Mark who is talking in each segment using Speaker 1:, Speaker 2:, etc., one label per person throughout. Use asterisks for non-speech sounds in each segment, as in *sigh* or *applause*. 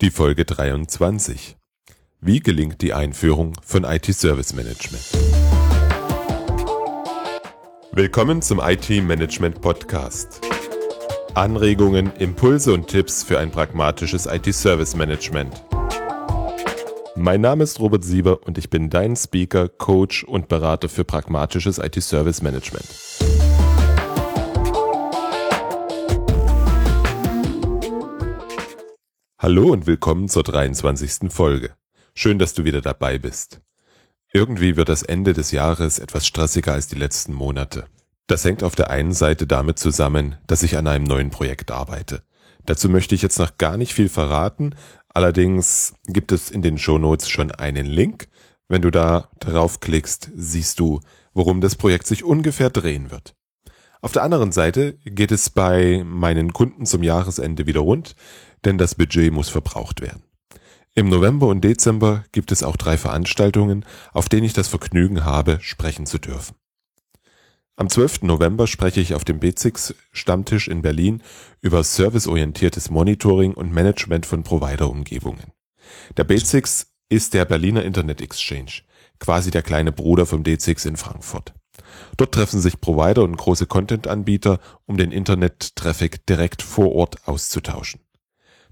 Speaker 1: Die Folge 23. Wie gelingt die Einführung von IT Service Management? Willkommen zum IT Management Podcast. Anregungen, Impulse und Tipps für ein pragmatisches IT Service Management. Mein Name ist Robert Sieber und ich bin dein Speaker, Coach und Berater für pragmatisches IT Service Management. Hallo und willkommen zur 23. Folge. Schön, dass du wieder dabei bist. Irgendwie wird das Ende des Jahres etwas stressiger als die letzten Monate. Das hängt auf der einen Seite damit zusammen, dass ich an einem neuen Projekt arbeite. Dazu möchte ich jetzt noch gar nicht viel verraten, allerdings gibt es in den Shownotes schon einen Link. Wenn du da draufklickst, siehst du, worum das Projekt sich ungefähr drehen wird. Auf der anderen Seite geht es bei meinen Kunden zum Jahresende wieder rund, denn das Budget muss verbraucht werden. Im November und Dezember gibt es auch drei Veranstaltungen, auf denen ich das Vergnügen habe, sprechen zu dürfen. Am 12. November spreche ich auf dem BZIX Stammtisch in Berlin über serviceorientiertes Monitoring und Management von Provider-Umgebungen. Der BZIX ist der Berliner Internet Exchange, quasi der kleine Bruder vom DZIX in Frankfurt. Dort treffen sich Provider und große Content-Anbieter, um den Internet-Traffic direkt vor Ort auszutauschen.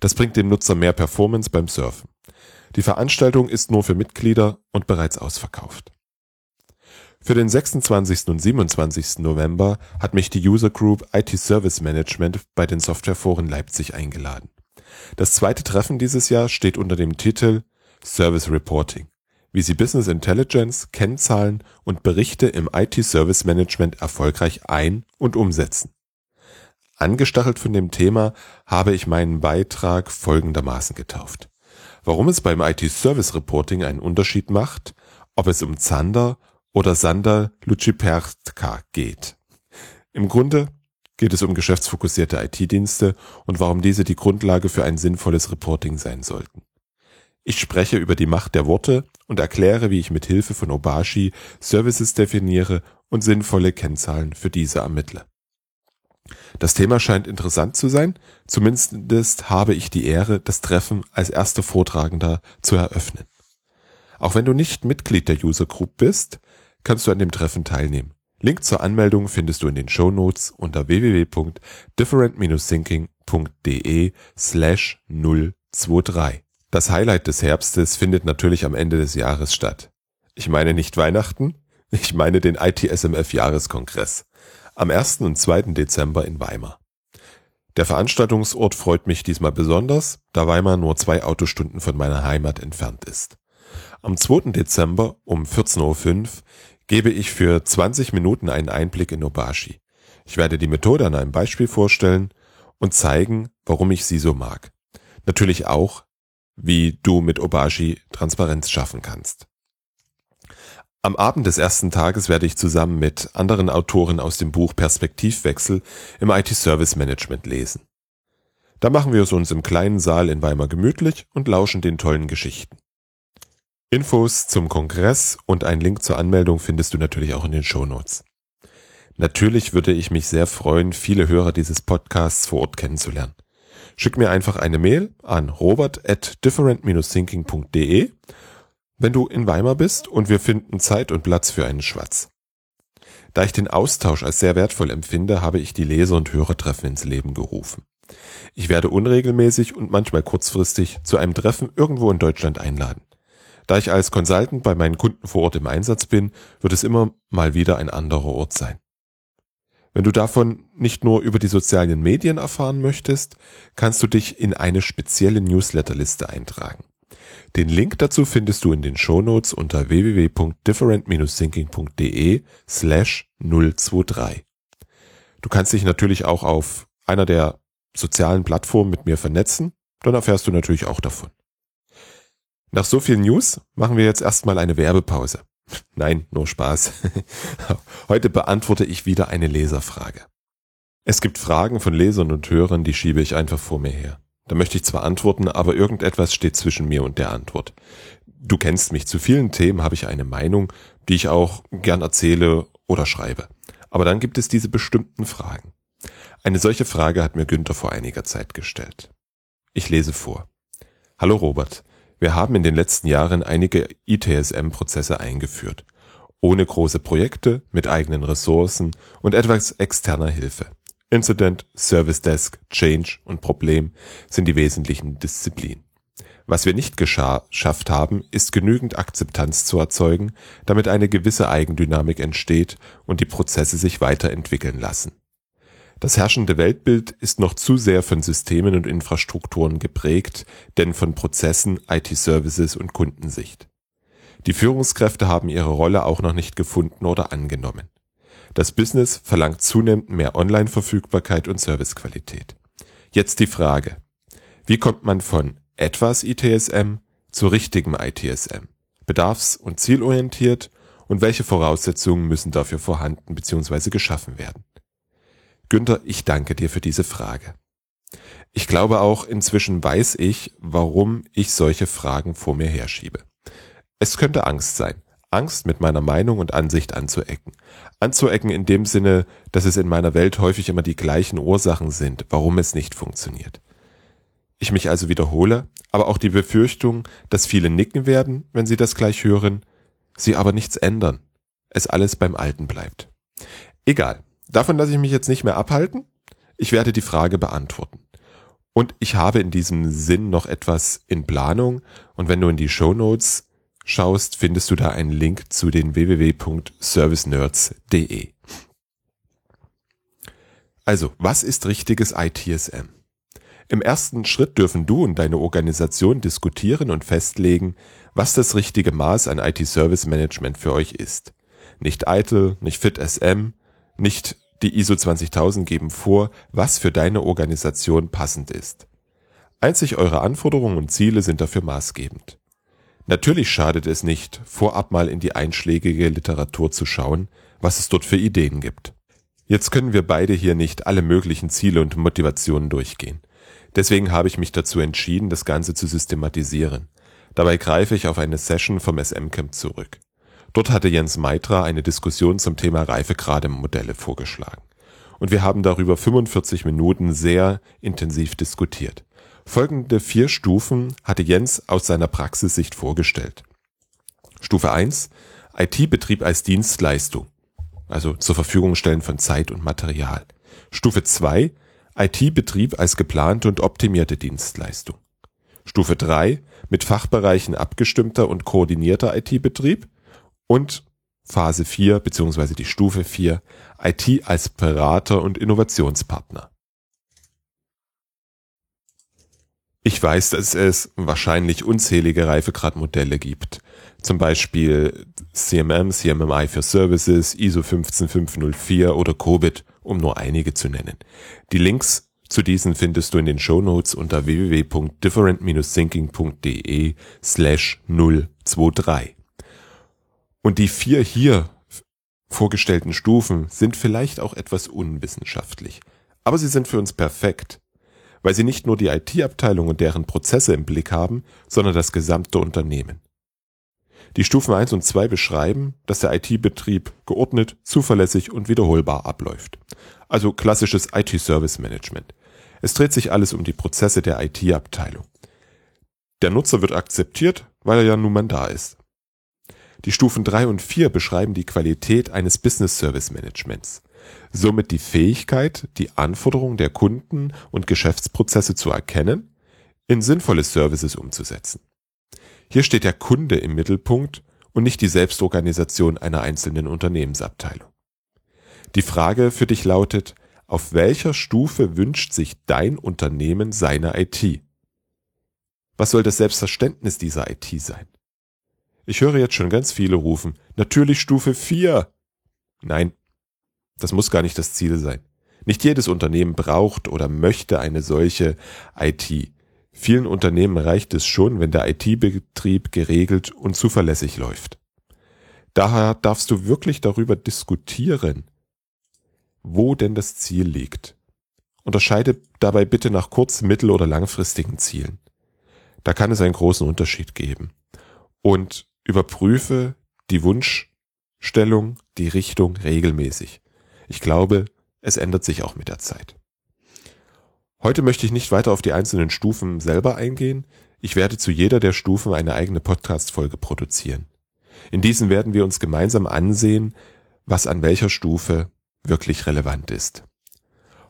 Speaker 1: Das bringt dem Nutzer mehr Performance beim Surfen. Die Veranstaltung ist nur für Mitglieder und bereits ausverkauft. Für den 26. und 27. November hat mich die User Group IT Service Management bei den Softwareforen Leipzig eingeladen. Das zweite Treffen dieses Jahr steht unter dem Titel Service Reporting, wie Sie Business Intelligence, Kennzahlen und Berichte im IT Service Management erfolgreich ein- und umsetzen. Angestachelt von dem Thema habe ich meinen Beitrag folgendermaßen getauft. Warum es beim IT-Service Reporting einen Unterschied macht, ob es um Zander oder Sander Lucipertka geht. Im Grunde geht es um geschäftsfokussierte IT-Dienste und warum diese die Grundlage für ein sinnvolles Reporting sein sollten. Ich spreche über die Macht der Worte und erkläre, wie ich mit Hilfe von Obashi Services definiere und sinnvolle Kennzahlen für diese ermittle. Das Thema scheint interessant zu sein, zumindest habe ich die Ehre, das Treffen als erster Vortragender zu eröffnen. Auch wenn du nicht Mitglied der User Group bist, kannst du an dem Treffen teilnehmen. Link zur Anmeldung findest du in den Show Notes unter www.different-thinking.de slash 023. Das Highlight des Herbstes findet natürlich am Ende des Jahres statt. Ich meine nicht Weihnachten, ich meine den ITSMF Jahreskongress am 1. und 2. Dezember in Weimar. Der Veranstaltungsort freut mich diesmal besonders, da Weimar nur zwei Autostunden von meiner Heimat entfernt ist. Am 2. Dezember um 14.05 Uhr gebe ich für 20 Minuten einen Einblick in Obashi. Ich werde die Methode an einem Beispiel vorstellen und zeigen, warum ich sie so mag. Natürlich auch, wie du mit Obashi Transparenz schaffen kannst. Am Abend des ersten Tages werde ich zusammen mit anderen Autoren aus dem Buch Perspektivwechsel im IT-Service Management lesen. Da machen wir es uns im kleinen Saal in Weimar gemütlich und lauschen den tollen Geschichten. Infos zum Kongress und einen Link zur Anmeldung findest du natürlich auch in den Shownotes. Natürlich würde ich mich sehr freuen, viele Hörer dieses Podcasts vor Ort kennenzulernen. Schick mir einfach eine Mail an robert at different-thinking.de wenn du in Weimar bist und wir finden Zeit und Platz für einen Schwatz. Da ich den Austausch als sehr wertvoll empfinde, habe ich die Leser- und Hörertreffen ins Leben gerufen. Ich werde unregelmäßig und manchmal kurzfristig zu einem Treffen irgendwo in Deutschland einladen. Da ich als Consultant bei meinen Kunden vor Ort im Einsatz bin, wird es immer mal wieder ein anderer Ort sein. Wenn du davon nicht nur über die sozialen Medien erfahren möchtest, kannst du dich in eine spezielle Newsletterliste eintragen. Den Link dazu findest du in den Shownotes unter www.different-thinking.de slash 023. Du kannst dich natürlich auch auf einer der sozialen Plattformen mit mir vernetzen, dann erfährst du natürlich auch davon. Nach so vielen News machen wir jetzt erstmal eine Werbepause. *laughs* Nein, nur Spaß. *laughs* Heute beantworte ich wieder eine Leserfrage. Es gibt Fragen von Lesern und Hörern, die schiebe ich einfach vor mir her. Da möchte ich zwar antworten, aber irgendetwas steht zwischen mir und der Antwort. Du kennst mich, zu vielen Themen habe ich eine Meinung, die ich auch gern erzähle oder schreibe. Aber dann gibt es diese bestimmten Fragen. Eine solche Frage hat mir Günther vor einiger Zeit gestellt. Ich lese vor. Hallo Robert. Wir haben in den letzten Jahren einige ITSM-Prozesse eingeführt. Ohne große Projekte, mit eigenen Ressourcen und etwas externer Hilfe. Incident, Service Desk, Change und Problem sind die wesentlichen Disziplinen. Was wir nicht geschafft haben, ist genügend Akzeptanz zu erzeugen, damit eine gewisse Eigendynamik entsteht und die Prozesse sich weiterentwickeln lassen. Das herrschende Weltbild ist noch zu sehr von Systemen und Infrastrukturen geprägt, denn von Prozessen, IT-Services und Kundensicht. Die Führungskräfte haben ihre Rolle auch noch nicht gefunden oder angenommen. Das Business verlangt zunehmend mehr Online-Verfügbarkeit und Servicequalität. Jetzt die Frage. Wie kommt man von etwas ITSM zu richtigem ITSM? Bedarfs- und zielorientiert und welche Voraussetzungen müssen dafür vorhanden bzw. geschaffen werden? Günther, ich danke dir für diese Frage. Ich glaube auch, inzwischen weiß ich, warum ich solche Fragen vor mir herschiebe. Es könnte Angst sein. Angst, mit meiner Meinung und Ansicht anzuecken. Anzuecken in dem Sinne, dass es in meiner Welt häufig immer die gleichen Ursachen sind, warum es nicht funktioniert. Ich mich also wiederhole, aber auch die Befürchtung, dass viele nicken werden, wenn sie das gleich hören, sie aber nichts ändern, es alles beim Alten bleibt. Egal, Davon lasse ich mich jetzt nicht mehr abhalten. Ich werde die Frage beantworten. Und ich habe in diesem Sinn noch etwas in Planung. Und wenn du in die Show Notes schaust, findest du da einen Link zu den www.servicenerds.de. Also, was ist richtiges ITSM? Im ersten Schritt dürfen du und deine Organisation diskutieren und festlegen, was das richtige Maß an IT-Service Management für euch ist. Nicht ITIL, nicht FitSM, nicht die ISO 20000 geben vor, was für deine Organisation passend ist. Einzig eure Anforderungen und Ziele sind dafür maßgebend. Natürlich schadet es nicht, vorab mal in die einschlägige Literatur zu schauen, was es dort für Ideen gibt. Jetzt können wir beide hier nicht alle möglichen Ziele und Motivationen durchgehen. Deswegen habe ich mich dazu entschieden, das Ganze zu systematisieren. Dabei greife ich auf eine Session vom SM-Camp zurück. Dort hatte Jens Meitra eine Diskussion zum Thema Reifegrademodelle vorgeschlagen. Und wir haben darüber 45 Minuten sehr intensiv diskutiert. Folgende vier Stufen hatte Jens aus seiner Praxissicht vorgestellt. Stufe 1. IT-Betrieb als Dienstleistung, also zur Verfügung stellen von Zeit und Material. Stufe 2. IT-Betrieb als geplante und optimierte Dienstleistung. Stufe 3. Mit Fachbereichen abgestimmter und koordinierter IT-Betrieb und Phase 4 bzw. die Stufe 4 IT als Berater und Innovationspartner. Ich weiß, dass es wahrscheinlich unzählige Reifegradmodelle gibt. Zum Beispiel CMM, CMMI für Services, ISO 15504 oder COBIT, um nur einige zu nennen. Die Links zu diesen findest du in den Show Notes unter www.different-thinking.de slash 023. Und die vier hier vorgestellten Stufen sind vielleicht auch etwas unwissenschaftlich, aber sie sind für uns perfekt, weil sie nicht nur die IT-Abteilung und deren Prozesse im Blick haben, sondern das gesamte Unternehmen. Die Stufen 1 und 2 beschreiben, dass der IT-Betrieb geordnet, zuverlässig und wiederholbar abläuft. Also klassisches IT-Service-Management. Es dreht sich alles um die Prozesse der IT-Abteilung. Der Nutzer wird akzeptiert, weil er ja nun mal da ist. Die Stufen 3 und 4 beschreiben die Qualität eines Business Service Managements, somit die Fähigkeit, die Anforderungen der Kunden und Geschäftsprozesse zu erkennen, in sinnvolle Services umzusetzen. Hier steht der Kunde im Mittelpunkt und nicht die Selbstorganisation einer einzelnen Unternehmensabteilung. Die Frage für dich lautet, auf welcher Stufe wünscht sich dein Unternehmen seine IT? Was soll das Selbstverständnis dieser IT sein? Ich höre jetzt schon ganz viele rufen, natürlich Stufe 4. Nein, das muss gar nicht das Ziel sein. Nicht jedes Unternehmen braucht oder möchte eine solche IT. Vielen Unternehmen reicht es schon, wenn der IT-Betrieb geregelt und zuverlässig läuft. Daher darfst du wirklich darüber diskutieren, wo denn das Ziel liegt. Unterscheide dabei bitte nach kurz-, mittel- oder langfristigen Zielen. Da kann es einen großen Unterschied geben. Und Überprüfe die Wunschstellung, die Richtung regelmäßig. Ich glaube, es ändert sich auch mit der Zeit. Heute möchte ich nicht weiter auf die einzelnen Stufen selber eingehen. Ich werde zu jeder der Stufen eine eigene Podcast-Folge produzieren. In diesen werden wir uns gemeinsam ansehen, was an welcher Stufe wirklich relevant ist.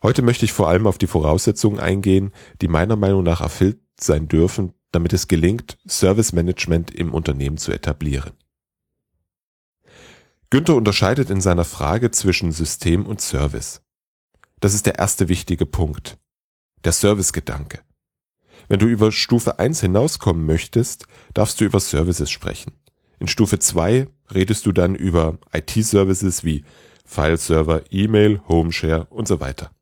Speaker 1: Heute möchte ich vor allem auf die Voraussetzungen eingehen, die meiner Meinung nach erfüllt sein dürfen, damit es gelingt, Service Management im Unternehmen zu etablieren. Günther unterscheidet in seiner Frage zwischen System und Service. Das ist der erste wichtige Punkt. Der Servicegedanke. Wenn du über Stufe 1 hinauskommen möchtest, darfst du über Services sprechen. In Stufe 2 redest du dann über IT-Services wie File-Server, E-Mail, Homeshare und so weiter.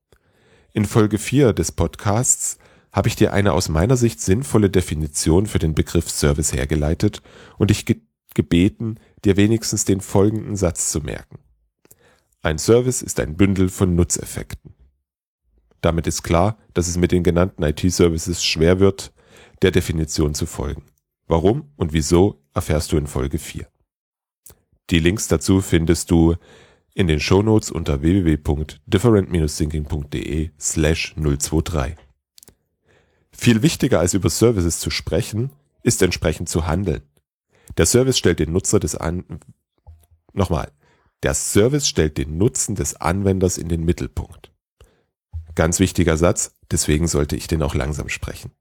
Speaker 1: In Folge 4 des Podcasts habe ich dir eine aus meiner Sicht sinnvolle Definition für den Begriff Service hergeleitet und dich ge gebeten, dir wenigstens den folgenden Satz zu merken. Ein Service ist ein Bündel von Nutzeffekten. Damit ist klar, dass es mit den genannten IT-Services schwer wird, der Definition zu folgen. Warum und wieso erfährst du in Folge 4. Die Links dazu findest du in den Shownotes unter www.different-thinking.de slash 023. Viel wichtiger als über Services zu sprechen, ist entsprechend zu handeln. Der Service stellt den Nutzer des An nochmal. Der Service stellt den Nutzen des Anwenders in den Mittelpunkt. Ganz wichtiger Satz, deswegen sollte ich den auch langsam sprechen.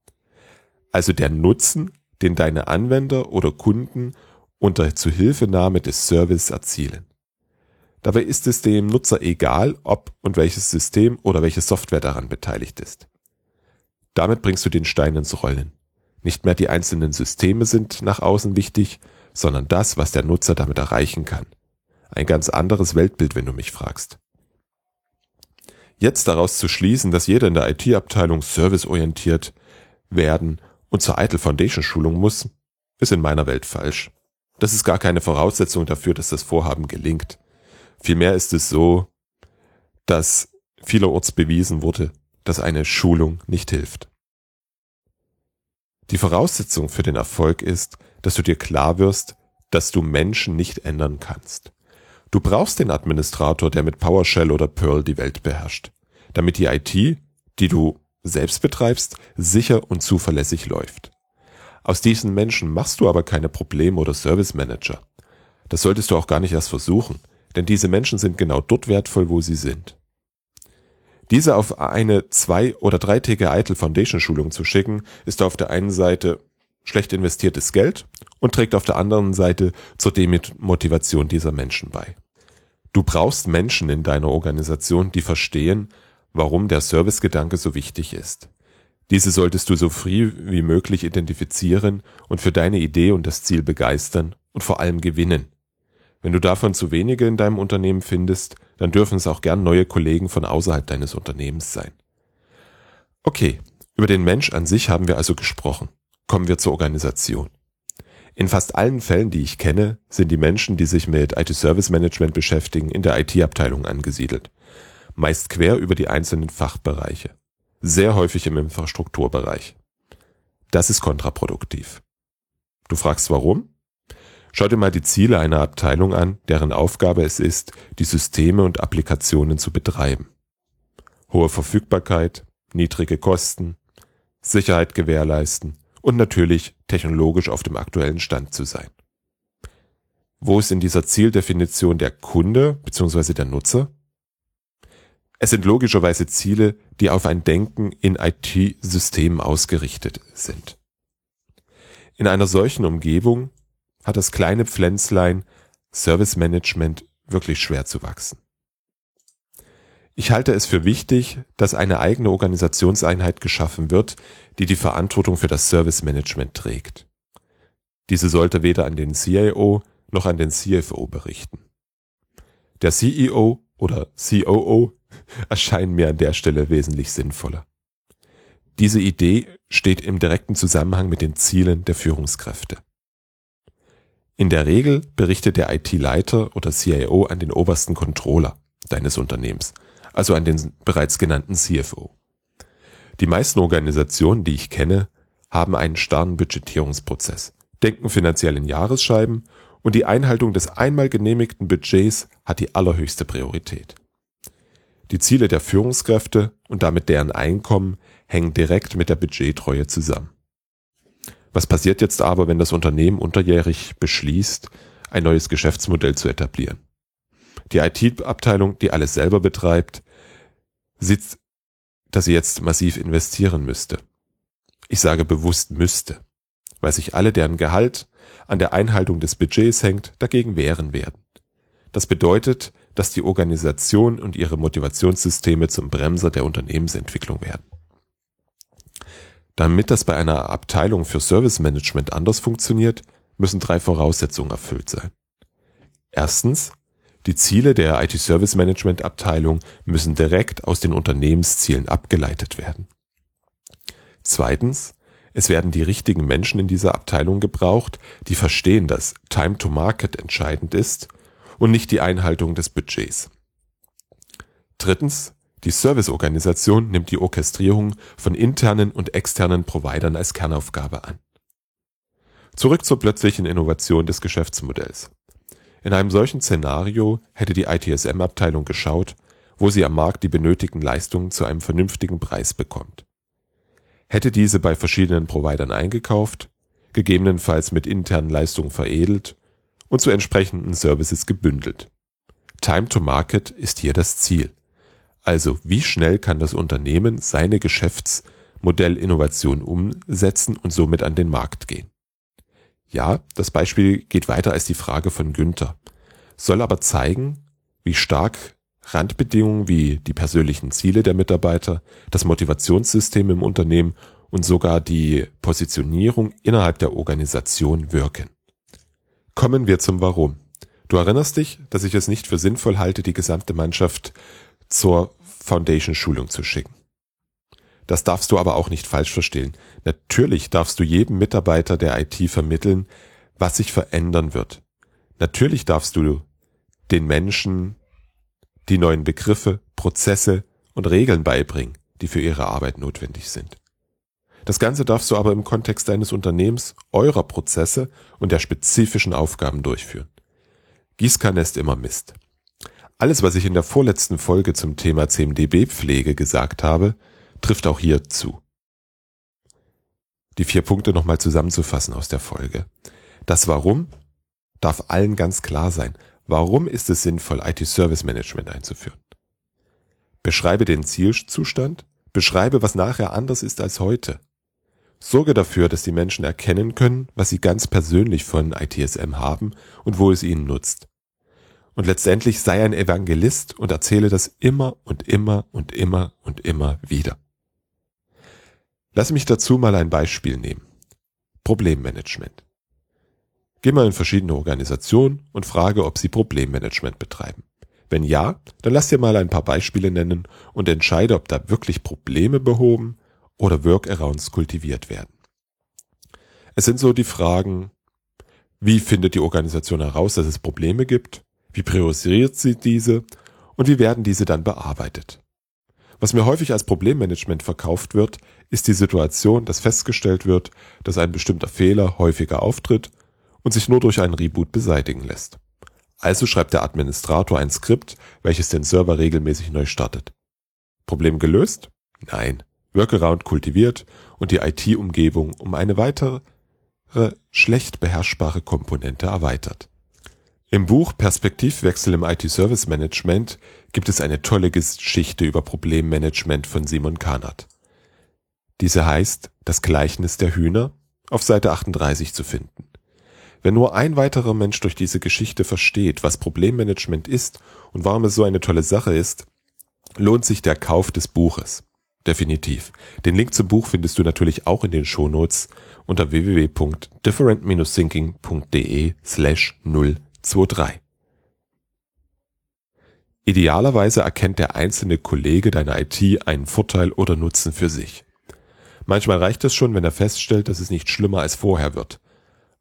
Speaker 1: Also der Nutzen, den deine Anwender oder Kunden unter Zuhilfenahme des Service erzielen. Dabei ist es dem Nutzer egal, ob und welches System oder welche Software daran beteiligt ist. Damit bringst du den Stein ins Rollen. Nicht mehr die einzelnen Systeme sind nach außen wichtig, sondern das, was der Nutzer damit erreichen kann. Ein ganz anderes Weltbild, wenn du mich fragst. Jetzt daraus zu schließen, dass jeder in der IT-Abteilung serviceorientiert werden und zur Eitel Foundation Schulung muss, ist in meiner Welt falsch. Das ist gar keine Voraussetzung dafür, dass das Vorhaben gelingt. Vielmehr ist es so, dass vielerorts bewiesen wurde, dass eine Schulung nicht hilft. Die Voraussetzung für den Erfolg ist, dass du dir klar wirst, dass du Menschen nicht ändern kannst. Du brauchst den Administrator, der mit PowerShell oder Perl die Welt beherrscht, damit die IT, die du selbst betreibst, sicher und zuverlässig läuft. Aus diesen Menschen machst du aber keine Problem- oder Service Manager. Das solltest du auch gar nicht erst versuchen, denn diese Menschen sind genau dort wertvoll, wo sie sind. Diese auf eine zwei- oder dreitägige Eitel Foundation Schulung zu schicken, ist auf der einen Seite schlecht investiertes Geld und trägt auf der anderen Seite zur Demotivation dieser Menschen bei. Du brauchst Menschen in deiner Organisation, die verstehen, warum der Servicegedanke so wichtig ist. Diese solltest du so früh wie möglich identifizieren und für deine Idee und das Ziel begeistern und vor allem gewinnen. Wenn du davon zu wenige in deinem Unternehmen findest, dann dürfen es auch gern neue Kollegen von außerhalb deines Unternehmens sein. Okay, über den Mensch an sich haben wir also gesprochen. Kommen wir zur Organisation. In fast allen Fällen, die ich kenne, sind die Menschen, die sich mit IT-Service Management beschäftigen, in der IT-Abteilung angesiedelt. Meist quer über die einzelnen Fachbereiche. Sehr häufig im Infrastrukturbereich. Das ist kontraproduktiv. Du fragst warum? Schau dir mal die Ziele einer Abteilung an, deren Aufgabe es ist, die Systeme und Applikationen zu betreiben. Hohe Verfügbarkeit, niedrige Kosten, Sicherheit gewährleisten und natürlich technologisch auf dem aktuellen Stand zu sein. Wo ist in dieser Zieldefinition der Kunde bzw. der Nutzer? Es sind logischerweise Ziele, die auf ein Denken in IT-Systemen ausgerichtet sind. In einer solchen Umgebung hat das kleine Pflänzlein Service Management wirklich schwer zu wachsen. Ich halte es für wichtig, dass eine eigene Organisationseinheit geschaffen wird, die die Verantwortung für das Service Management trägt. Diese sollte weder an den CIO noch an den CFO berichten. Der CEO oder COO *laughs* erscheinen mir an der Stelle wesentlich sinnvoller. Diese Idee steht im direkten Zusammenhang mit den Zielen der Führungskräfte. In der Regel berichtet der IT-Leiter oder CIO an den obersten Controller deines Unternehmens, also an den bereits genannten CFO. Die meisten Organisationen, die ich kenne, haben einen starren Budgetierungsprozess, denken finanziell in Jahresscheiben und die Einhaltung des einmal genehmigten Budgets hat die allerhöchste Priorität. Die Ziele der Führungskräfte und damit deren Einkommen hängen direkt mit der Budgettreue zusammen. Was passiert jetzt aber, wenn das Unternehmen unterjährig beschließt, ein neues Geschäftsmodell zu etablieren? Die IT-Abteilung, die alles selber betreibt, sieht, dass sie jetzt massiv investieren müsste. Ich sage bewusst müsste, weil sich alle, deren Gehalt an der Einhaltung des Budgets hängt, dagegen wehren werden. Das bedeutet, dass die Organisation und ihre Motivationssysteme zum Bremser der Unternehmensentwicklung werden. Damit das bei einer Abteilung für Service Management anders funktioniert, müssen drei Voraussetzungen erfüllt sein. Erstens, die Ziele der IT Service Management Abteilung müssen direkt aus den Unternehmenszielen abgeleitet werden. Zweitens, es werden die richtigen Menschen in dieser Abteilung gebraucht, die verstehen, dass Time to Market entscheidend ist und nicht die Einhaltung des Budgets. Drittens, die Serviceorganisation nimmt die Orchestrierung von internen und externen Providern als Kernaufgabe an. Zurück zur plötzlichen Innovation des Geschäftsmodells. In einem solchen Szenario hätte die ITSM-Abteilung geschaut, wo sie am Markt die benötigten Leistungen zu einem vernünftigen Preis bekommt. Hätte diese bei verschiedenen Providern eingekauft, gegebenenfalls mit internen Leistungen veredelt und zu entsprechenden Services gebündelt. Time to Market ist hier das Ziel. Also wie schnell kann das Unternehmen seine Geschäftsmodellinnovation umsetzen und somit an den Markt gehen? Ja, das Beispiel geht weiter als die Frage von Günther, soll aber zeigen, wie stark Randbedingungen wie die persönlichen Ziele der Mitarbeiter, das Motivationssystem im Unternehmen und sogar die Positionierung innerhalb der Organisation wirken. Kommen wir zum Warum. Du erinnerst dich, dass ich es nicht für sinnvoll halte, die gesamte Mannschaft zur Foundation-Schulung zu schicken. Das darfst du aber auch nicht falsch verstehen. Natürlich darfst du jedem Mitarbeiter der IT vermitteln, was sich verändern wird. Natürlich darfst du den Menschen die neuen Begriffe, Prozesse und Regeln beibringen, die für ihre Arbeit notwendig sind. Das Ganze darfst du aber im Kontext deines Unternehmens, eurer Prozesse und der spezifischen Aufgaben durchführen. Gießkanne ist immer Mist. Alles, was ich in der vorletzten Folge zum Thema CMDB-Pflege gesagt habe, trifft auch hier zu. Die vier Punkte nochmal zusammenzufassen aus der Folge. Das Warum darf allen ganz klar sein. Warum ist es sinnvoll, IT-Service Management einzuführen? Beschreibe den Zielzustand, beschreibe, was nachher anders ist als heute. Sorge dafür, dass die Menschen erkennen können, was sie ganz persönlich von ITSM haben und wo es ihnen nutzt. Und letztendlich sei ein Evangelist und erzähle das immer und immer und immer und immer wieder. Lass mich dazu mal ein Beispiel nehmen. Problemmanagement. Geh mal in verschiedene Organisationen und frage, ob sie Problemmanagement betreiben. Wenn ja, dann lass dir mal ein paar Beispiele nennen und entscheide, ob da wirklich Probleme behoben oder Workarounds kultiviert werden. Es sind so die Fragen, wie findet die Organisation heraus, dass es Probleme gibt? Wie priorisiert sie diese? Und wie werden diese dann bearbeitet? Was mir häufig als Problemmanagement verkauft wird, ist die Situation, dass festgestellt wird, dass ein bestimmter Fehler häufiger auftritt und sich nur durch einen Reboot beseitigen lässt. Also schreibt der Administrator ein Skript, welches den Server regelmäßig neu startet. Problem gelöst? Nein. Workaround kultiviert und die IT-Umgebung um eine weitere schlecht beherrschbare Komponente erweitert. Im Buch Perspektivwechsel im IT-Service Management gibt es eine tolle Geschichte über Problemmanagement von Simon Kahnert. Diese heißt Das Gleichnis der Hühner auf Seite 38 zu finden. Wenn nur ein weiterer Mensch durch diese Geschichte versteht, was Problemmanagement ist und warum es so eine tolle Sache ist, lohnt sich der Kauf des Buches. Definitiv. Den Link zum Buch findest du natürlich auch in den Shownotes unter www.different-thinking.de slash 023. Idealerweise erkennt der einzelne Kollege deiner IT einen Vorteil oder Nutzen für sich. Manchmal reicht es schon, wenn er feststellt, dass es nicht schlimmer als vorher wird.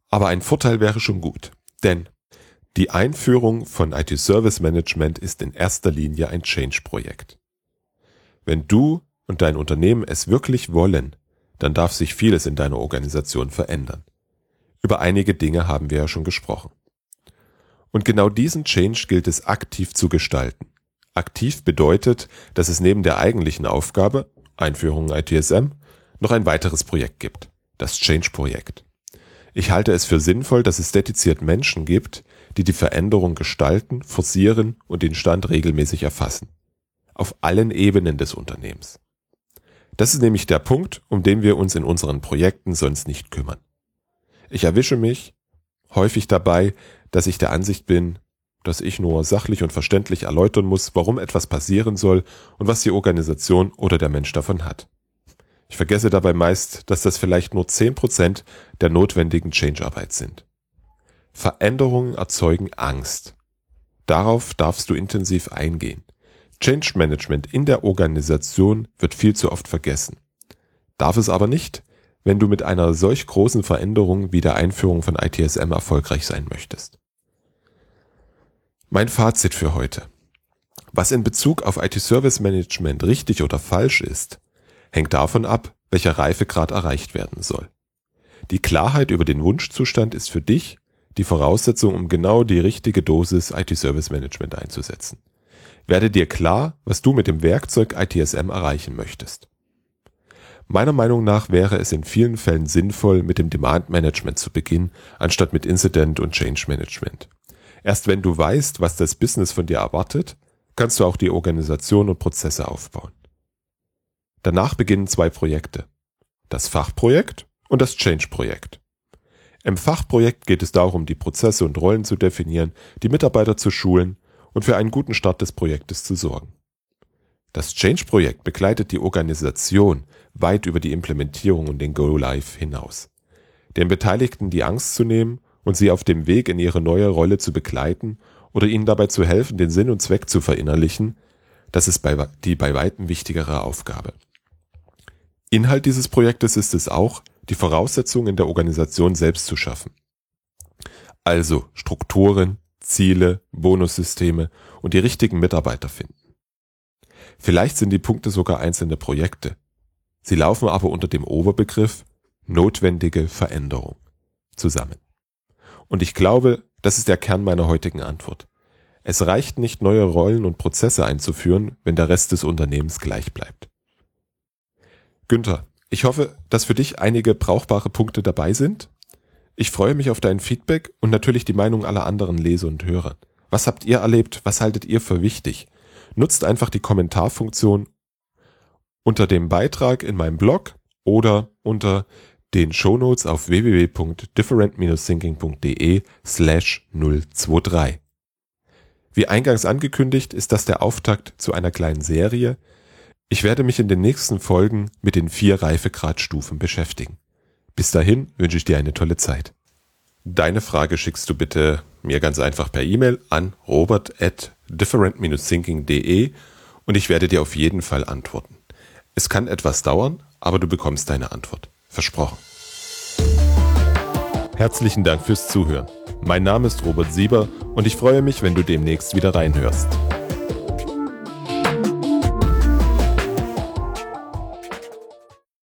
Speaker 1: Aber ein Vorteil wäre schon gut, denn die Einführung von IT Service Management ist in erster Linie ein Change-Projekt. Wenn du und dein Unternehmen es wirklich wollen, dann darf sich vieles in deiner Organisation verändern. Über einige Dinge haben wir ja schon gesprochen. Und genau diesen Change gilt es aktiv zu gestalten. Aktiv bedeutet, dass es neben der eigentlichen Aufgabe, Einführung ITSM, noch ein weiteres Projekt gibt das Change-Projekt. Ich halte es für sinnvoll, dass es dediziert Menschen gibt, die die Veränderung gestalten, forcieren und den Stand regelmäßig erfassen. Auf allen Ebenen des Unternehmens. Das ist nämlich der Punkt, um den wir uns in unseren Projekten sonst nicht kümmern. Ich erwische mich häufig dabei, dass ich der Ansicht bin, dass ich nur sachlich und verständlich erläutern muss, warum etwas passieren soll und was die Organisation oder der Mensch davon hat. Ich vergesse dabei meist, dass das vielleicht nur 10% der notwendigen Change-Arbeit sind. Veränderungen erzeugen Angst. Darauf darfst du intensiv eingehen. Change Management in der Organisation wird viel zu oft vergessen. Darf es aber nicht, wenn du mit einer solch großen Veränderung wie der Einführung von ITSM erfolgreich sein möchtest. Mein Fazit für heute. Was in Bezug auf IT-Service Management richtig oder falsch ist, hängt davon ab, welcher Reifegrad erreicht werden soll. Die Klarheit über den Wunschzustand ist für dich die Voraussetzung, um genau die richtige Dosis IT-Service Management einzusetzen. Werde dir klar, was du mit dem Werkzeug ITSM erreichen möchtest. Meiner Meinung nach wäre es in vielen Fällen sinnvoll, mit dem Demand Management zu beginnen, anstatt mit Incident und Change Management. Erst wenn du weißt, was das Business von dir erwartet, kannst du auch die Organisation und Prozesse aufbauen. Danach beginnen zwei Projekte. Das Fachprojekt und das Change-Projekt. Im Fachprojekt geht es darum, die Prozesse und Rollen zu definieren, die Mitarbeiter zu schulen und für einen guten Start des Projektes zu sorgen. Das Change-Projekt begleitet die Organisation weit über die Implementierung und den Go-Live hinaus. Den Beteiligten die Angst zu nehmen und sie auf dem Weg in ihre neue Rolle zu begleiten oder ihnen dabei zu helfen, den Sinn und Zweck zu verinnerlichen, das ist die bei weitem wichtigere Aufgabe. Inhalt dieses Projektes ist es auch, die Voraussetzungen in der Organisation selbst zu schaffen. Also Strukturen, Ziele, Bonussysteme und die richtigen Mitarbeiter finden. Vielleicht sind die Punkte sogar einzelne Projekte. Sie laufen aber unter dem Oberbegriff notwendige Veränderung zusammen. Und ich glaube, das ist der Kern meiner heutigen Antwort. Es reicht nicht, neue Rollen und Prozesse einzuführen, wenn der Rest des Unternehmens gleich bleibt. Günther, ich hoffe, dass für dich einige brauchbare Punkte dabei sind. Ich freue mich auf dein Feedback und natürlich die Meinung aller anderen Leser und Hörer. Was habt ihr erlebt? Was haltet ihr für wichtig? Nutzt einfach die Kommentarfunktion unter dem Beitrag in meinem Blog oder unter den Shownotes auf www.different-thinking.de slash 023. Wie eingangs angekündigt, ist das der Auftakt zu einer kleinen Serie, ich werde mich in den nächsten Folgen mit den vier Reifegradstufen beschäftigen. Bis dahin wünsche ich dir eine tolle Zeit. Deine Frage schickst du bitte mir ganz einfach per E-Mail an robert at different-thinking.de und ich werde dir auf jeden Fall antworten. Es kann etwas dauern, aber du bekommst deine Antwort. Versprochen. Herzlichen Dank fürs Zuhören. Mein Name ist Robert Sieber und ich freue mich, wenn du demnächst wieder reinhörst.